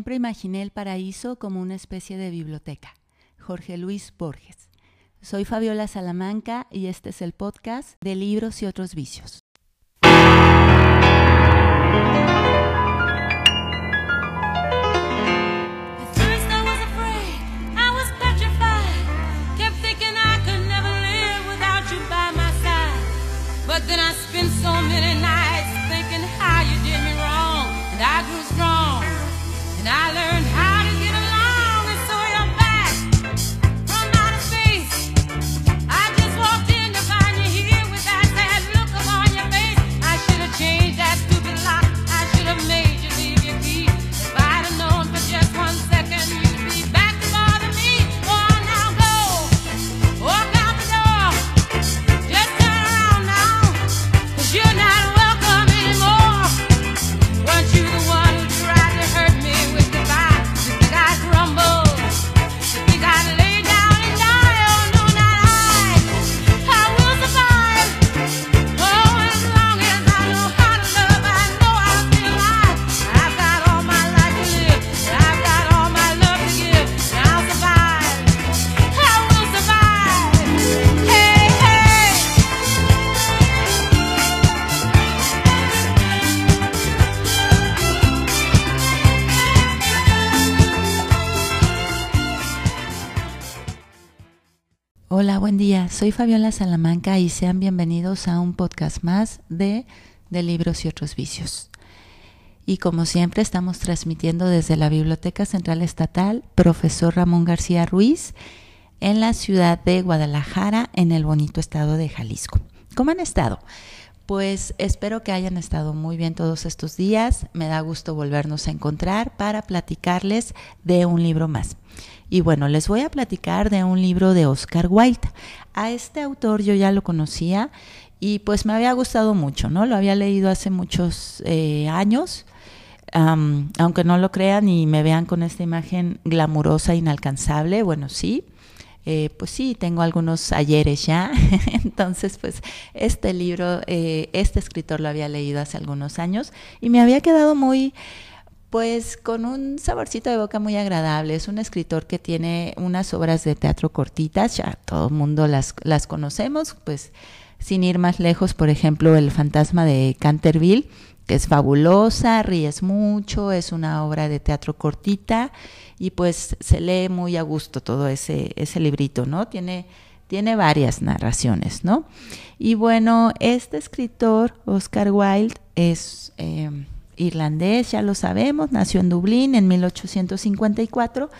Siempre imaginé el paraíso como una especie de biblioteca. Jorge Luis Borges. Soy Fabiola Salamanca y este es el podcast de libros y otros vicios. Día. Soy Fabiola Salamanca y sean bienvenidos a un podcast más de, de Libros y otros vicios. Y como siempre estamos transmitiendo desde la Biblioteca Central Estatal Profesor Ramón García Ruiz en la ciudad de Guadalajara, en el bonito estado de Jalisco. ¿Cómo han estado? Pues espero que hayan estado muy bien todos estos días. Me da gusto volvernos a encontrar para platicarles de un libro más. Y bueno, les voy a platicar de un libro de Oscar Wilde. A este autor yo ya lo conocía y pues me había gustado mucho, ¿no? Lo había leído hace muchos eh, años. aunque no lo crean y me vean con esta imagen glamurosa, inalcanzable, bueno, sí, eh, pues sí, tengo algunos ayeres ya. Entonces, pues este libro, eh, este escritor lo había leído hace algunos años y me había quedado muy pues con un saborcito de boca muy agradable. Es un escritor que tiene unas obras de teatro cortitas, ya todo el mundo las, las conocemos, pues sin ir más lejos, por ejemplo, El fantasma de Canterville, que es fabulosa, ríes mucho, es una obra de teatro cortita y pues se lee muy a gusto todo ese, ese librito, ¿no? Tiene, tiene varias narraciones, ¿no? Y bueno, este escritor, Oscar Wilde, es... Eh, irlandés, ya lo sabemos, nació en Dublín en 1854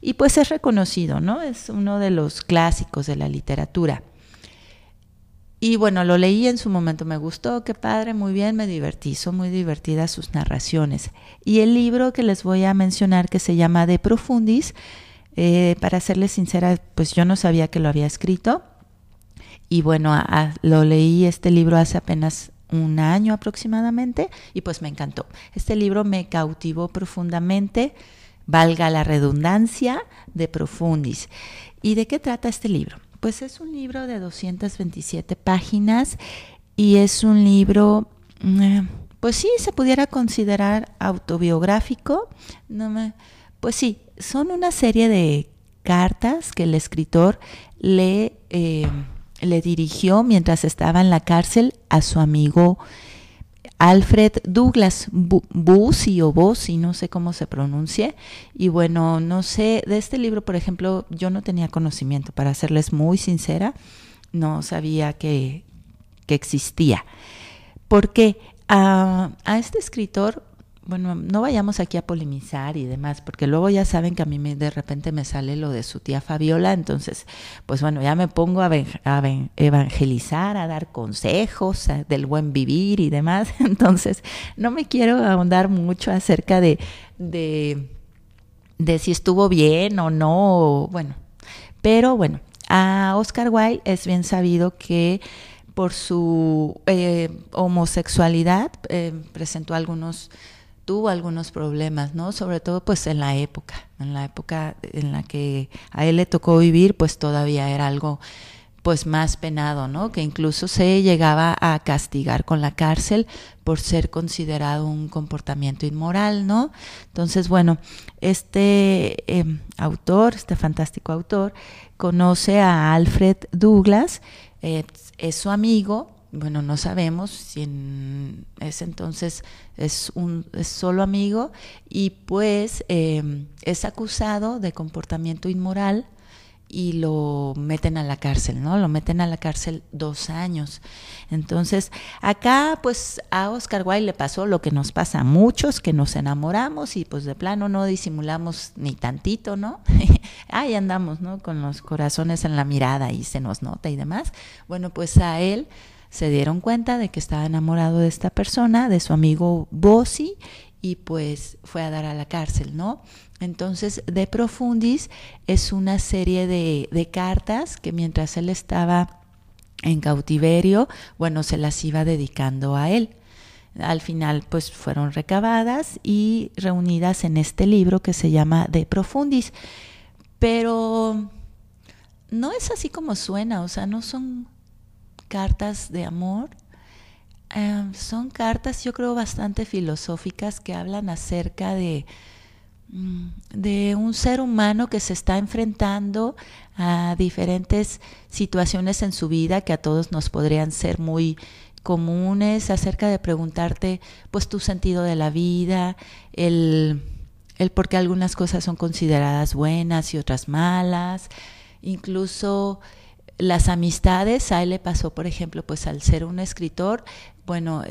y pues es reconocido, ¿no? Es uno de los clásicos de la literatura. Y bueno, lo leí en su momento, me gustó, qué padre, muy bien, me divertí, son muy divertidas sus narraciones. Y el libro que les voy a mencionar, que se llama De Profundis, eh, para serles sincera, pues yo no sabía que lo había escrito. Y bueno, lo leí este libro hace apenas un año aproximadamente y pues me encantó. Este libro me cautivó profundamente, valga la redundancia, de Profundis. ¿Y de qué trata este libro? Pues es un libro de 227 páginas y es un libro, mm, pues sí, se pudiera considerar autobiográfico. No me, pues sí, son una serie de cartas que el escritor lee. Eh, le dirigió mientras estaba en la cárcel a su amigo Alfred Douglas Bussi o Bossi, no sé cómo se pronuncie. Y bueno, no sé, de este libro, por ejemplo, yo no tenía conocimiento, para serles muy sincera, no sabía que, que existía. Porque a, a este escritor bueno, no vayamos aquí a polemizar y demás, porque luego ya saben que a mí me, de repente me sale lo de su tía Fabiola, entonces, pues bueno, ya me pongo a, evangelizar, a dar consejos del buen vivir y demás, entonces no me quiero ahondar mucho acerca de, de, si estuvo bien o no, bueno, pero bueno, a Oscar Wilde es bien sabido que por su eh, homosexualidad eh, presentó algunos tuvo algunos problemas, ¿no? Sobre todo pues en la época, en la época en la que a él le tocó vivir, pues todavía era algo pues más penado, ¿no? Que incluso se llegaba a castigar con la cárcel por ser considerado un comportamiento inmoral, ¿no? Entonces, bueno, este em, autor, este fantástico autor, conoce a Alfred Douglas, eh, es su amigo, bueno, no sabemos si en ese entonces es, un, solo amigo y pues em, es acusado de comportamiento inmoral y lo meten a la cárcel, ¿no? Lo meten a la cárcel dos años. Entonces, acá pues a Oscar Wilde le pasó lo que nos pasa a muchos, que nos enamoramos y pues de plano no disimulamos ni tantito, ¿no? Ahí andamos, ¿no? Con los corazones en la mirada y se nos nota y demás. Bueno, pues a él se dieron cuenta de que estaba enamorado de esta persona, de su amigo Bossi, y pues fue a dar a la cárcel, ¿no? Entonces, De Profundis es una serie de, de cartas que mientras él estaba en cautiverio, bueno, se las iba dedicando a él. Al final, pues fueron recabadas y reunidas en este libro que se llama De Profundis. Pero no es así como suena, o sea, no son cartas de amor. Em, son cartas, yo creo, bastante filosóficas que hablan acerca de, mm, de un ser humano que se está enfrentando a diferentes situaciones en su vida que a todos nos podrían ser muy comunes acerca de preguntarte pues tu sentido de la vida, el, el por qué algunas cosas son consideradas buenas y otras malas, incluso las amistades, a él le pasó, por ejemplo, pues al ser un escritor, bueno,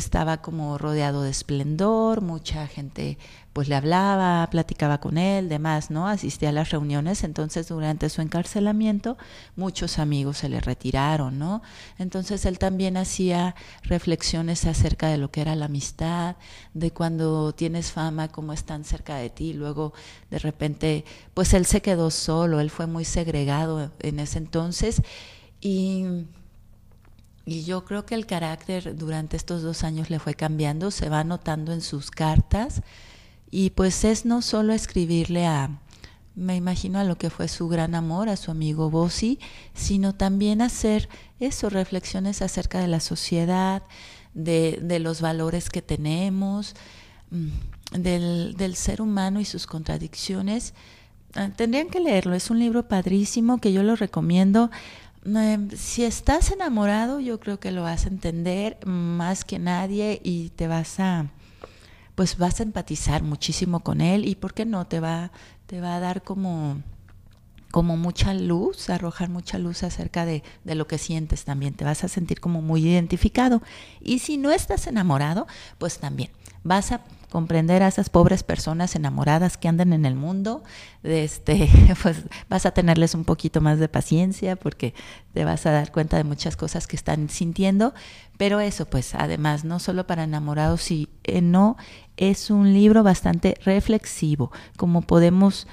estaba como rodeado de esplendor, mucha gente pues le hablaba, platicaba con él, demás, ¿no? Asistía a las reuniones, entonces durante su encarcelamiento muchos amigos se le retiraron, ¿no? Entonces él también hacía reflexiones acerca de lo que era la amistad, de cuando tienes fama, cómo están cerca de ti, luego de repente, pues él se quedó solo, él fue muy segregado en ese entonces y y yo creo que el carácter durante estos dos años le fue cambiando, se va notando en sus cartas y pues es no solo escribirle a, me imagino a lo que fue su gran amor, a su amigo Bossi, sino también hacer eso, reflexiones acerca de la sociedad, de, de los valores que tenemos, mm, del, del ser humano y sus contradicciones. Ah, tendrían que leerlo, es un libro padrísimo que yo lo recomiendo si estás enamorado, yo creo que lo vas a entender más que nadie y te vas a, pues vas a empatizar muchísimo con él y por qué no te va, te va a dar como, como mucha luz, arrojar mucha luz acerca de, de lo que sientes también. Te vas a sentir como muy identificado. Y si no estás enamorado, pues también vas a comprender a esas pobres personas enamoradas que andan en el mundo, este, pues vas a tenerles un poquito más de paciencia porque te vas a dar cuenta de muchas cosas que están sintiendo, pero eso pues además no solo para enamorados, eh, no es un libro bastante reflexivo, como podemos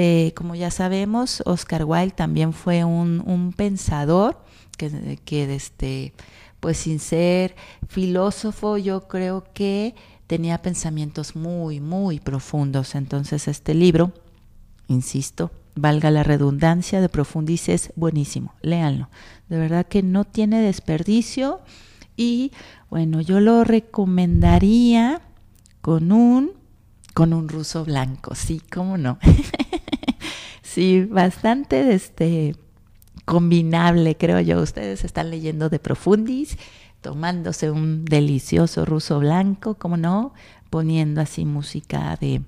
eh, como ya sabemos, Oscar Wilde también fue un, pensador que, que este, pues sin ser filósofo, yo creo que tenía pensamientos muy, muy profundos. Entonces este libro, insisto, valga la redundancia de Profundice, es buenísimo, léanlo. De verdad que no tiene desperdicio y bueno, yo lo recomendaría con un con un ruso blanco, sí, cómo no. sí, bastante este combinable, creo yo. Ustedes están leyendo de Profundis tomándose un delicioso ruso blanco, como no, poniendo así música de,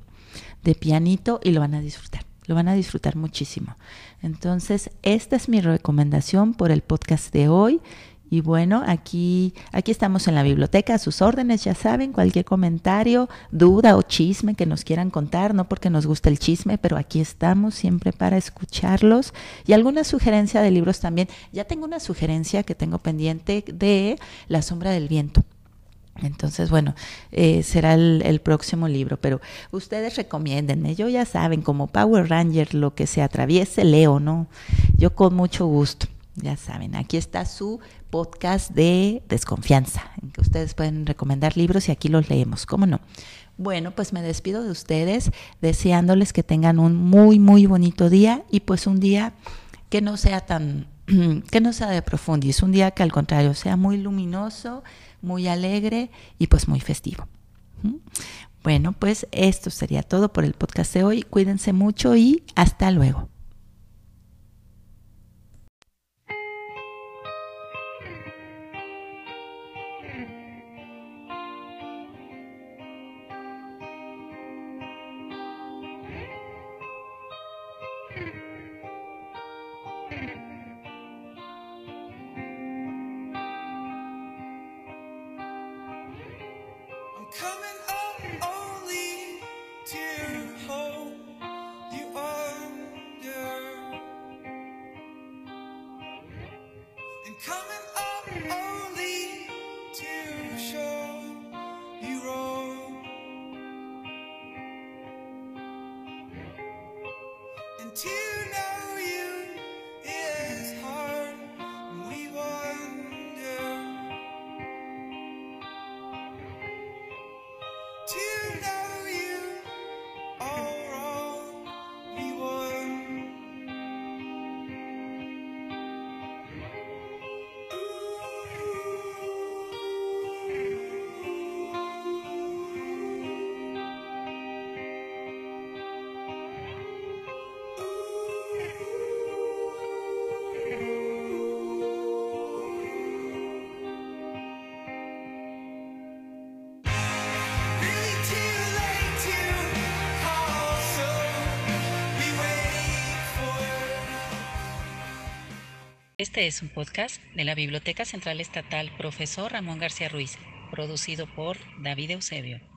de pianito y lo van a disfrutar, lo van a disfrutar muchísimo. Entonces, esta es mi recomendación por el podcast de hoy. Y bueno, aquí, aquí estamos en la biblioteca, a sus órdenes, ya saben, cualquier comentario, duda o chisme que nos quieran contar, no porque nos guste el chisme, pero aquí estamos siempre para escucharlos. Y alguna sugerencia de libros también. Ya tengo una sugerencia que tengo pendiente de La sombra del viento. Entonces, bueno, eh, será el, el, próximo libro, pero ustedes recomiéndenme. Yo ya saben, como Power Ranger, lo que se atraviese, leo, ¿no? Yo con mucho gusto. Ya saben, aquí está su podcast de desconfianza, en que ustedes pueden recomendar libros y aquí los leemos, ¿cómo no? Bueno, pues me despido de ustedes deseándoles que tengan un muy, muy bonito día y pues un día que no sea tan que no sea de profundis, un día que al contrario sea muy luminoso, muy alegre y pues muy festivo. Bueno, pues esto sería todo por el podcast de hoy. Cuídense mucho y hasta luego. and coming up. Este es un podcast de la Biblioteca Central Estatal Profesor Ramón García Ruiz, producido por David Eusebio.